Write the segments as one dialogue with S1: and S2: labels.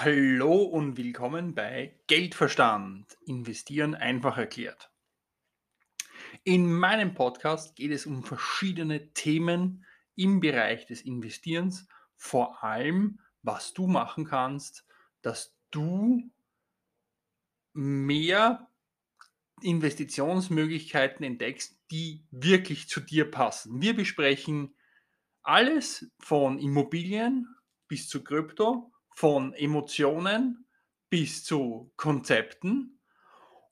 S1: Hallo und willkommen bei Geldverstand. Investieren einfach erklärt. In meinem Podcast geht es um verschiedene Themen im Bereich des Investierens, vor allem was du machen kannst, dass du mehr Investitionsmöglichkeiten entdeckst, die wirklich zu dir passen. Wir besprechen alles von Immobilien bis zu Krypto, von Emotionen bis zu Konzepten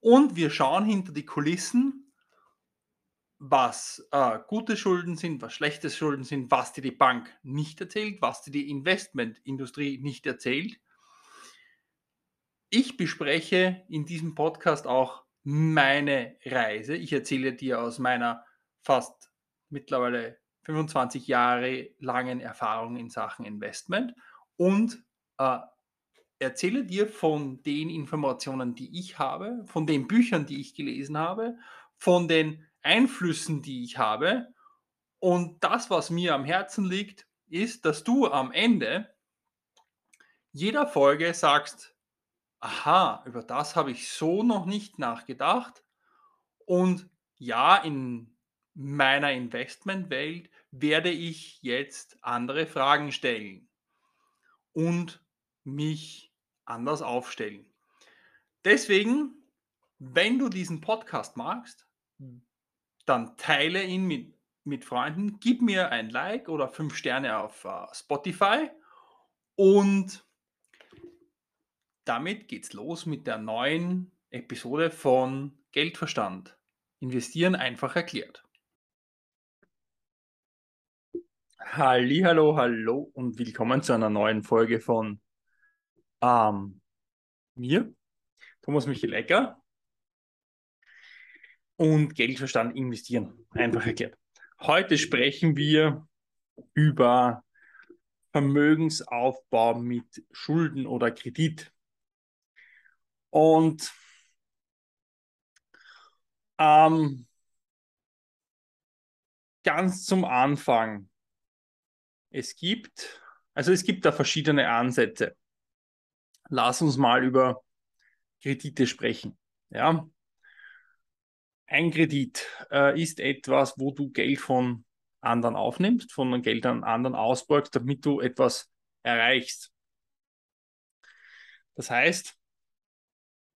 S1: und wir schauen hinter die Kulissen, was äh, gute Schulden sind, was schlechte Schulden sind, was dir die Bank nicht erzählt, was dir die Investmentindustrie nicht erzählt. Ich bespreche in diesem Podcast auch meine Reise. Ich erzähle dir aus meiner fast mittlerweile 25 Jahre langen Erfahrung in Sachen Investment und äh, erzähle dir von den Informationen, die ich habe, von den Büchern, die ich gelesen habe, von den Einflüssen, die ich habe. Und das, was mir am Herzen liegt, ist, dass du am Ende jeder Folge sagst, aha, über das habe ich so noch nicht nachgedacht. Und ja, in meiner Investmentwelt werde ich jetzt andere Fragen stellen und mich anders aufstellen. Deswegen, wenn du diesen Podcast magst, dann teile ihn mit, mit Freunden, gib mir ein Like oder fünf Sterne auf uh, Spotify und damit geht's los mit der neuen Episode von Geldverstand. Investieren einfach erklärt. Hallo, hallo und willkommen zu einer neuen Folge von ähm, mir, Thomas Michael Ecker und Geldverstand investieren, einfach erklärt. Heute sprechen wir über Vermögensaufbau mit Schulden oder Kredit. Und ähm, ganz zum Anfang, es gibt, also es gibt da verschiedene Ansätze lass uns mal über Kredite sprechen. Ja. Ein Kredit äh, ist etwas, wo du Geld von anderen aufnimmst, von Geld an anderen ausbeugst, damit du etwas erreichst. Das heißt,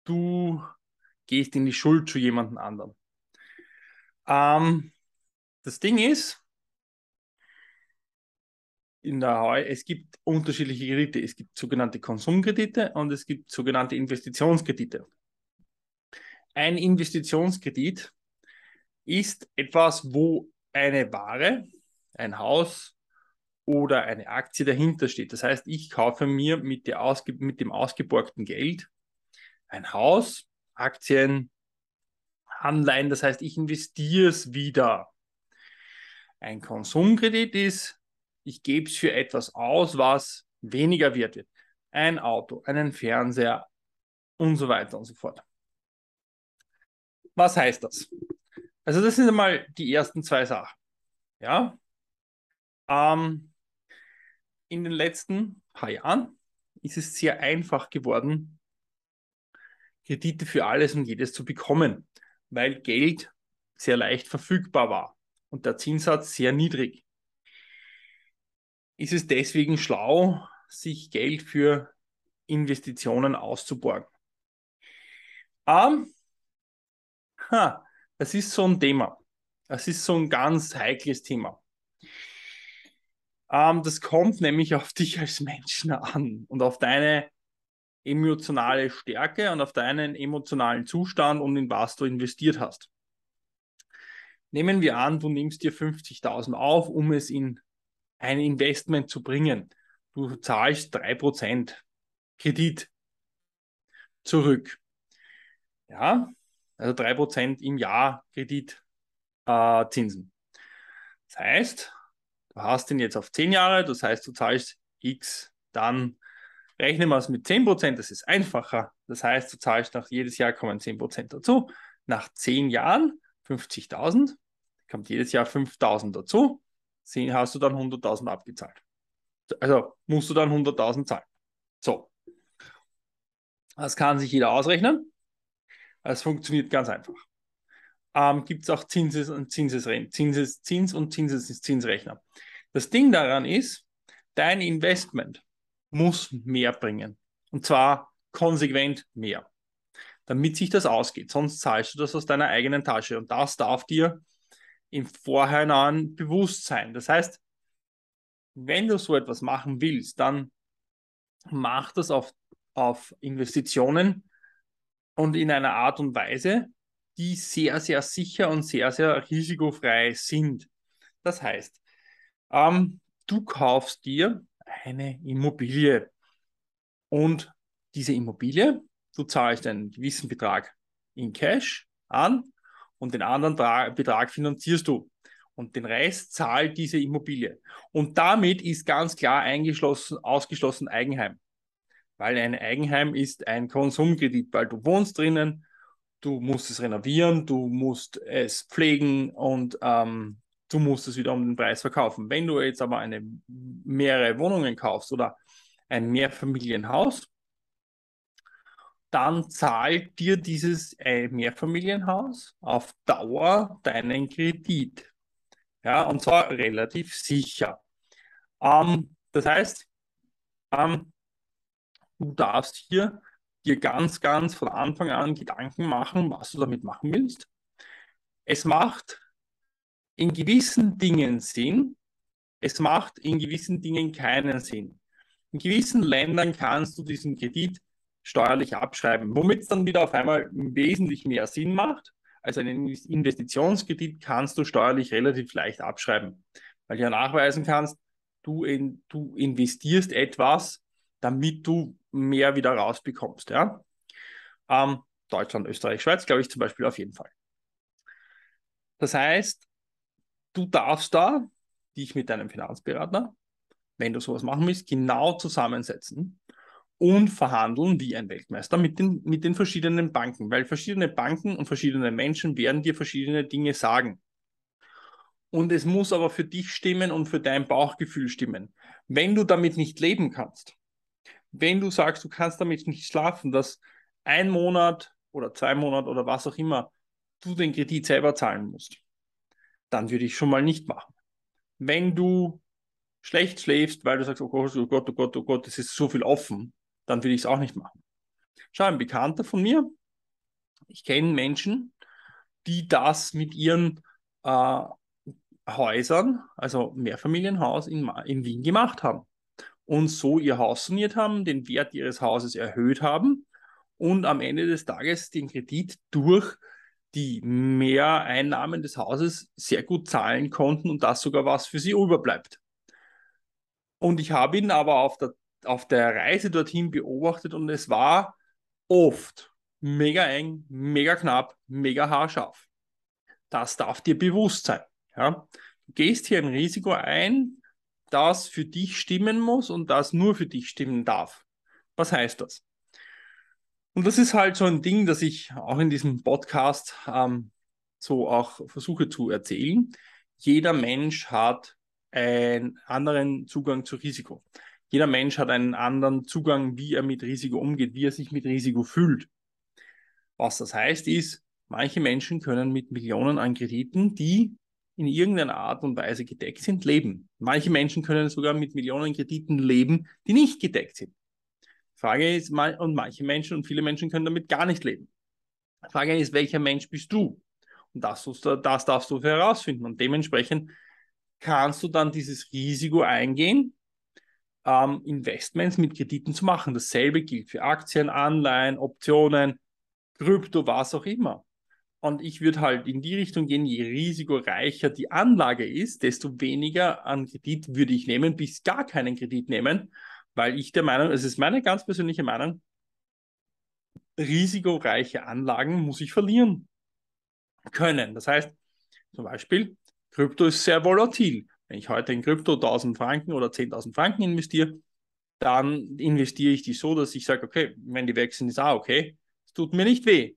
S1: du gehst in die Schuld zu jemandem anderen. Ähm, das Ding ist, in der Heu, es gibt unterschiedliche Kredite. Es gibt sogenannte Konsumkredite und es gibt sogenannte Investitionskredite. Ein Investitionskredit ist etwas, wo eine Ware, ein Haus oder eine Aktie dahinter steht. Das heißt, ich kaufe mir mit, ausge mit dem ausgeborgten Geld ein Haus, Aktien, Anleihen. Das heißt, ich investiere es wieder. Ein Konsumkredit ist, ich gebe es für etwas aus, was weniger wert wird. Ein Auto, einen Fernseher und so weiter und so fort. Was heißt das? Also das sind einmal die ersten zwei Sachen. Ja. Ähm, in den letzten paar Jahren ist es sehr einfach geworden, Kredite für alles und jedes zu bekommen, weil Geld sehr leicht verfügbar war und der Zinssatz sehr niedrig ist es deswegen schlau, sich Geld für Investitionen auszuborgen. Ähm, ha, das ist so ein Thema. Das ist so ein ganz heikles Thema. Ähm, das kommt nämlich auf dich als Menschen an und auf deine emotionale Stärke und auf deinen emotionalen Zustand und in was du investiert hast. Nehmen wir an, du nimmst dir 50.000 auf, um es in ein Investment zu bringen. Du zahlst 3% Kredit zurück. Ja, also 3% im Jahr Kreditzinsen. Äh, das heißt, du hast den jetzt auf 10 Jahre, das heißt, du zahlst X, dann rechnen wir es mit 10%, das ist einfacher. Das heißt, du zahlst nach jedes Jahr kommen 10% dazu. Nach 10 Jahren 50.000, kommt jedes Jahr 5.000 dazu hast du dann 100.000 abgezahlt. Also musst du dann 100.000 zahlen. So. Das kann sich jeder ausrechnen. Es funktioniert ganz einfach. Ähm, Gibt es auch Zinses und Zinsesren Zinses, Zins und Zinses Zinsrechner. Das Ding daran ist, dein Investment muss mehr bringen. Und zwar konsequent mehr. Damit sich das ausgeht. Sonst zahlst du das aus deiner eigenen Tasche. Und das darf dir im Vorhinein bewusst sein. Das heißt, wenn du so etwas machen willst, dann mach das auf, auf Investitionen und in einer Art und Weise, die sehr, sehr sicher und sehr, sehr risikofrei sind. Das heißt, ähm, du kaufst dir eine Immobilie und diese Immobilie, du zahlst einen gewissen Betrag in Cash an und den anderen Betrag finanzierst du und den Rest zahlt diese Immobilie. Und damit ist ganz klar eingeschlossen, ausgeschlossen Eigenheim. Weil ein Eigenheim ist ein Konsumkredit, weil du wohnst drinnen, du musst es renovieren, du musst es pflegen und ähm, du musst es wieder um den Preis verkaufen. Wenn du jetzt aber eine mehrere Wohnungen kaufst oder ein Mehrfamilienhaus, dann zahlt dir dieses äh, Mehrfamilienhaus auf Dauer deinen Kredit. Ja, und zwar relativ sicher. Ähm, das heißt, ähm, du darfst hier dir ganz, ganz von Anfang an Gedanken machen, was du damit machen willst. Es macht in gewissen Dingen Sinn, es macht in gewissen Dingen keinen Sinn. In gewissen Ländern kannst du diesen Kredit steuerlich abschreiben, womit es dann wieder auf einmal wesentlich mehr Sinn macht. Also einen Investitionskredit kannst du steuerlich relativ leicht abschreiben, weil du ja nachweisen kannst, du, in, du investierst etwas, damit du mehr wieder rausbekommst. Ja? Ähm, Deutschland, Österreich, Schweiz, glaube ich zum Beispiel auf jeden Fall. Das heißt, du darfst da dich mit deinem Finanzberater, wenn du sowas machen willst, genau zusammensetzen und verhandeln wie ein Weltmeister mit den, mit den verschiedenen Banken, weil verschiedene Banken und verschiedene Menschen werden dir verschiedene Dinge sagen. Und es muss aber für dich stimmen und für dein Bauchgefühl stimmen. Wenn du damit nicht leben kannst, wenn du sagst, du kannst damit nicht schlafen, dass ein Monat oder zwei Monate oder was auch immer du den Kredit selber zahlen musst, dann würde ich schon mal nicht machen. Wenn du schlecht schläfst, weil du sagst, oh Gott, oh Gott, oh Gott, oh Gott, es ist so viel offen, dann würde ich es auch nicht machen. Schau, ein Bekannter von mir, ich kenne Menschen, die das mit ihren äh, Häusern, also Mehrfamilienhaus in, in Wien gemacht haben und so ihr Haus saniert haben, den Wert ihres Hauses erhöht haben und am Ende des Tages den Kredit durch die Mehreinnahmen des Hauses sehr gut zahlen konnten und das sogar was für sie überbleibt. Und ich habe ihn aber auf der, auf der Reise dorthin beobachtet und es war oft mega eng, mega knapp, mega haarscharf. Das darf dir bewusst sein. Ja? Du gehst hier ein Risiko ein, das für dich stimmen muss und das nur für dich stimmen darf. Was heißt das? Und das ist halt so ein Ding, das ich auch in diesem Podcast ähm, so auch versuche zu erzählen. Jeder Mensch hat einen anderen Zugang zu Risiko. Jeder Mensch hat einen anderen Zugang, wie er mit Risiko umgeht, wie er sich mit Risiko fühlt. Was das heißt, ist, manche Menschen können mit Millionen an Krediten, die in irgendeiner Art und Weise gedeckt sind, leben. Manche Menschen können sogar mit Millionen Krediten leben, die nicht gedeckt sind. Frage ist, und manche Menschen und viele Menschen können damit gar nicht leben. Die Frage ist, welcher Mensch bist du? Und das, das darfst du herausfinden. Und dementsprechend kannst du dann dieses Risiko eingehen, ähm, Investments mit Krediten zu machen. Dasselbe gilt für Aktien, Anleihen, Optionen, Krypto, was auch immer. Und ich würde halt in die Richtung gehen, je risikoreicher die Anlage ist, desto weniger an Kredit würde ich nehmen, bis gar keinen Kredit nehmen, weil ich der Meinung, es ist meine ganz persönliche Meinung, risikoreiche Anlagen muss ich verlieren können. Das heißt, zum Beispiel, Krypto ist sehr volatil. Wenn ich heute in Krypto 1000 Franken oder 10.000 Franken investiere, dann investiere ich die so, dass ich sage, okay, wenn die wechseln, ist auch okay, es tut mir nicht weh.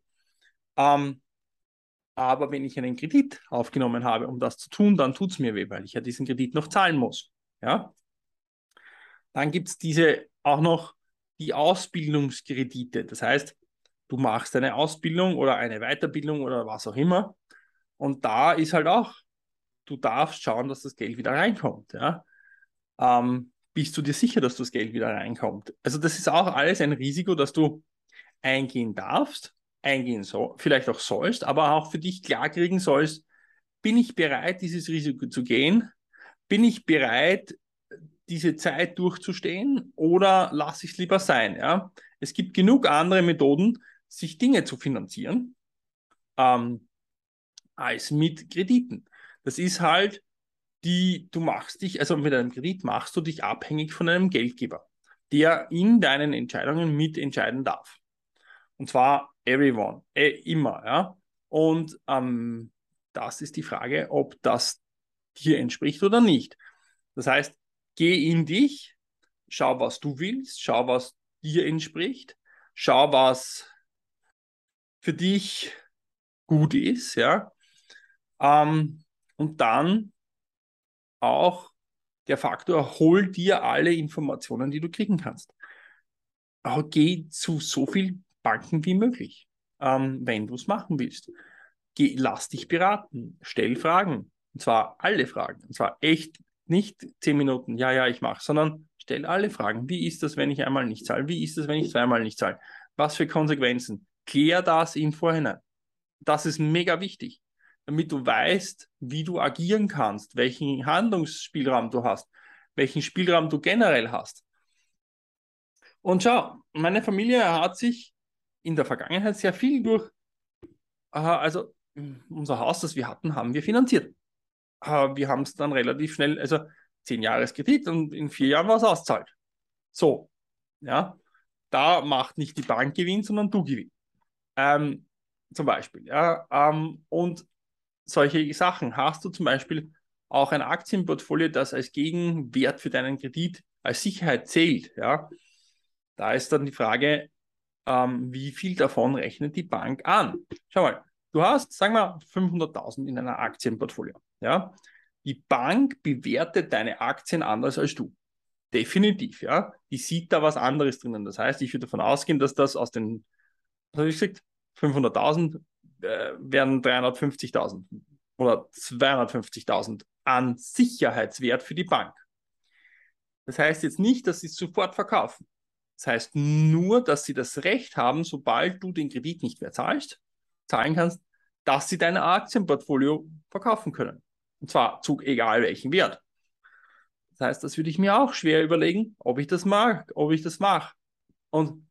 S1: Ähm, aber wenn ich einen Kredit aufgenommen habe, um das zu tun, dann tut es mir weh, weil ich ja diesen Kredit noch zahlen muss. Ja? Dann gibt es diese auch noch die Ausbildungskredite. Das heißt, du machst eine Ausbildung oder eine Weiterbildung oder was auch immer. Und da ist halt auch, du darfst schauen, dass das Geld wieder reinkommt. Ja? Ähm, bist du dir sicher, dass das Geld wieder reinkommt? Also das ist auch alles ein Risiko, dass du eingehen darfst, eingehen so, vielleicht auch sollst, aber auch für dich klarkriegen sollst, bin ich bereit, dieses Risiko zu gehen? Bin ich bereit, diese Zeit durchzustehen oder lasse ich es lieber sein? Ja? Es gibt genug andere Methoden, sich Dinge zu finanzieren, ähm, als mit Krediten. Das ist halt die, du machst dich, also mit einem Kredit machst du dich abhängig von einem Geldgeber, der in deinen Entscheidungen mitentscheiden darf. Und zwar everyone, äh, immer, ja. Und ähm, das ist die Frage, ob das dir entspricht oder nicht. Das heißt, geh in dich, schau, was du willst, schau, was dir entspricht, schau, was für dich gut ist, ja. Ähm, und dann auch der Faktor, hol dir alle Informationen, die du kriegen kannst. Aber geh zu so vielen Banken wie möglich, ähm, wenn du es machen willst. Geh, lass dich beraten, stell Fragen. Und zwar alle Fragen. Und zwar echt nicht zehn Minuten, ja, ja, ich mache, sondern stell alle Fragen. Wie ist das, wenn ich einmal nicht zahle? Wie ist das, wenn ich zweimal nicht zahle? Was für Konsequenzen? Klär das im Vorhinein. Das ist mega wichtig damit du weißt, wie du agieren kannst, welchen Handlungsspielraum du hast, welchen Spielraum du generell hast. Und schau, meine Familie hat sich in der Vergangenheit sehr viel durch, äh, also unser Haus, das wir hatten, haben wir finanziert. Äh, wir haben es dann relativ schnell, also zehn Jahre Kredit und in vier Jahren war es auszahlt. So, ja, da macht nicht die Bank Gewinn, sondern du Gewinn. Ähm, zum Beispiel, ja, ähm, und solche Sachen. Hast du zum Beispiel auch ein Aktienportfolio, das als Gegenwert für deinen Kredit als Sicherheit zählt? Ja? Da ist dann die Frage, ähm, wie viel davon rechnet die Bank an? Schau mal, du hast, sagen wir, 500.000 in einer Aktienportfolio. Ja? Die Bank bewertet deine Aktien anders als du. Definitiv, ja. Die sieht da was anderes drinnen. Das heißt, ich würde davon ausgehen, dass das aus den, was habe ich gesagt, 500.000 äh, werden 350.000 oder 250.000 an Sicherheitswert für die Bank. Das heißt jetzt nicht, dass sie es sofort verkaufen. Das heißt nur, dass sie das Recht haben, sobald du den Kredit nicht mehr zahlst, zahlen kannst, dass sie dein Aktienportfolio verkaufen können. Und zwar zu egal welchem Wert. Das heißt, das würde ich mir auch schwer überlegen, ob ich das mag, ob ich das mache. Und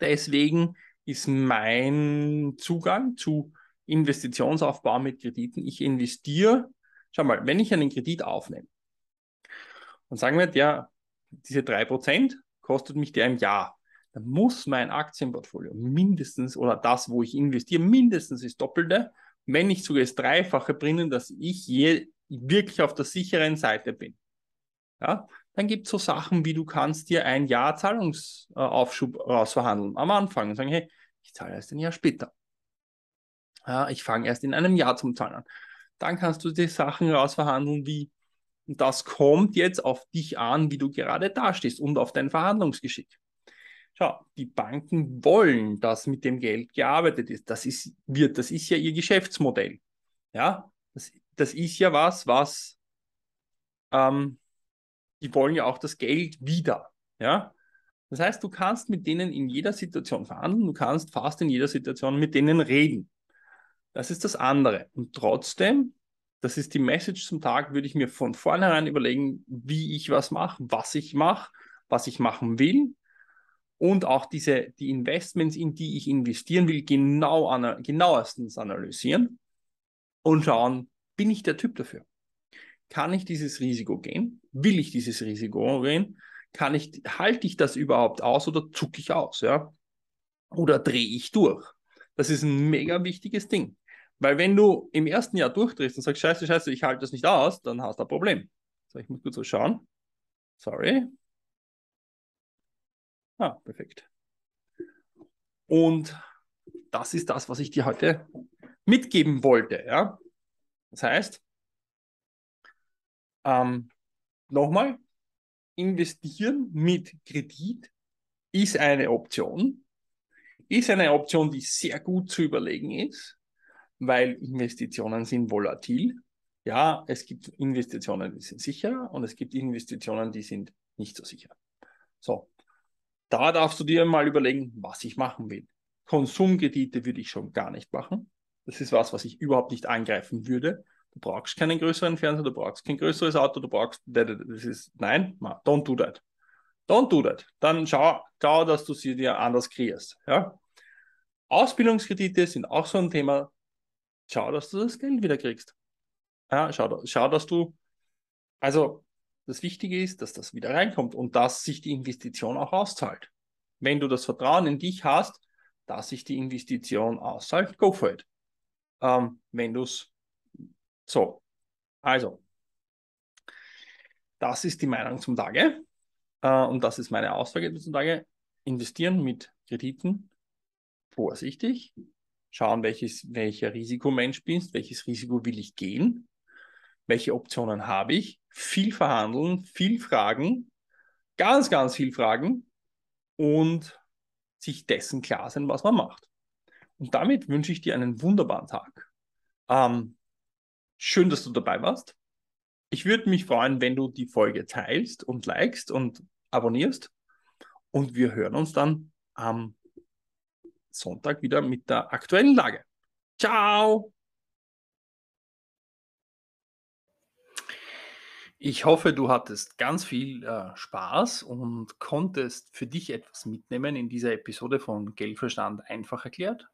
S1: deswegen ist mein Zugang zu Investitionsaufbau mit Krediten. Ich investiere, schau mal, wenn ich einen Kredit aufnehme und sagen wir, der, diese 3% kostet mich der im Jahr, dann muss mein Aktienportfolio mindestens oder das, wo ich investiere, mindestens das Doppelte, wenn nicht sogar das Dreifache bringen, dass ich je, wirklich auf der sicheren Seite bin. Ja? Dann gibt es so Sachen wie du kannst dir ein Jahr Zahlungsaufschub rausverhandeln am Anfang und sagen, hey, ich zahle erst ein Jahr später. Ja, ich fange erst in einem Jahr zum Zahlen an. Dann kannst du die Sachen rausverhandeln, wie das kommt jetzt auf dich an, wie du gerade dastehst und auf dein Verhandlungsgeschick. Schau, die Banken wollen, dass mit dem Geld gearbeitet ist. Das ist, wird, das ist ja ihr Geschäftsmodell. Ja, das, das ist ja was, was ähm, die wollen ja auch das Geld wieder. Ja, das heißt, du kannst mit denen in jeder Situation verhandeln, du kannst fast in jeder Situation mit denen reden. Das ist das andere. Und trotzdem, das ist die Message zum Tag, würde ich mir von vornherein überlegen, wie ich was mache, was ich mache, was ich machen will und auch diese, die Investments, in die ich investieren will, genau an, genauestens analysieren und schauen, bin ich der Typ dafür? Kann ich dieses Risiko gehen? Will ich dieses Risiko gehen? Kann ich, halte ich das überhaupt aus oder zucke ich aus, ja? Oder drehe ich durch? Das ist ein mega wichtiges Ding. Weil wenn du im ersten Jahr durchdrehst und sagst, scheiße, scheiße, ich halte das nicht aus, dann hast du ein Problem. So, ich muss kurz so schauen. Sorry. Ah, perfekt. Und das ist das, was ich dir heute mitgeben wollte. Ja? Das heißt, ähm, nochmal, investieren mit Kredit ist eine Option. Ist eine Option, die sehr gut zu überlegen ist, weil Investitionen sind volatil. Ja, es gibt Investitionen, die sind sicher und es gibt Investitionen, die sind nicht so sicher. So, da darfst du dir mal überlegen, was ich machen will. Konsumkredite würde ich schon gar nicht machen. Das ist was, was ich überhaupt nicht angreifen würde. Du brauchst keinen größeren Fernseher, du brauchst kein größeres Auto, du brauchst, das ist, nein, don't do that. Don't do that. Dann schau, schau, dass du sie dir anders kreierst. Ja? Ausbildungskredite sind auch so ein Thema. Schau, dass du das Geld wieder kriegst. Ja, schau, schau, dass du, also das Wichtige ist, dass das wieder reinkommt und dass sich die Investition auch auszahlt. Wenn du das Vertrauen in dich hast, dass sich die Investition auszahlt, go for it. Ähm, wenn du es so, also, das ist die Meinung zum Tage. Äh, und das ist meine Aussage zum Tage. Investieren mit Krediten. Vorsichtig, schauen, welches, welcher Risikomensch bist, welches Risiko will ich gehen, welche Optionen habe ich, viel verhandeln, viel fragen, ganz, ganz viel fragen. Und sich dessen klar sein, was man macht. Und damit wünsche ich dir einen wunderbaren Tag. Ähm, schön, dass du dabei warst. Ich würde mich freuen, wenn du die Folge teilst und likest und abonnierst. Und wir hören uns dann am Sonntag wieder mit der aktuellen Lage. Ciao! Ich hoffe, du hattest ganz viel äh, Spaß und konntest für dich etwas mitnehmen in dieser Episode von Geldverstand einfach erklärt.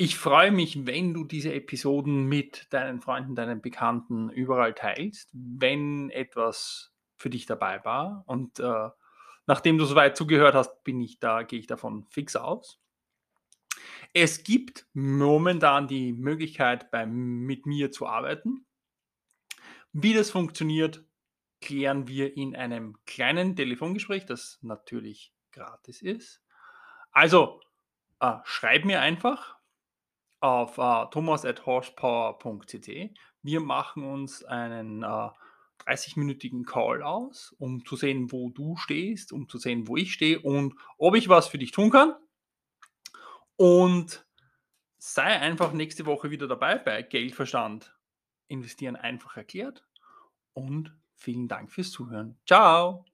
S1: Ich freue mich, wenn du diese Episoden mit deinen Freunden, deinen Bekannten überall teilst, wenn etwas für dich dabei war. Und äh, nachdem du soweit zugehört hast, bin ich da, gehe ich davon fix aus. Es gibt momentan die Möglichkeit, bei, mit mir zu arbeiten. Wie das funktioniert, klären wir in einem kleinen Telefongespräch, das natürlich gratis ist. Also äh, schreib mir einfach auf äh, thomas.horsepower.cc. Wir machen uns einen äh, 30-minütigen Call aus, um zu sehen, wo du stehst, um zu sehen, wo ich stehe und ob ich was für dich tun kann. Und sei einfach nächste Woche wieder dabei bei Geldverstand. Investieren einfach erklärt. Und vielen Dank fürs Zuhören. Ciao!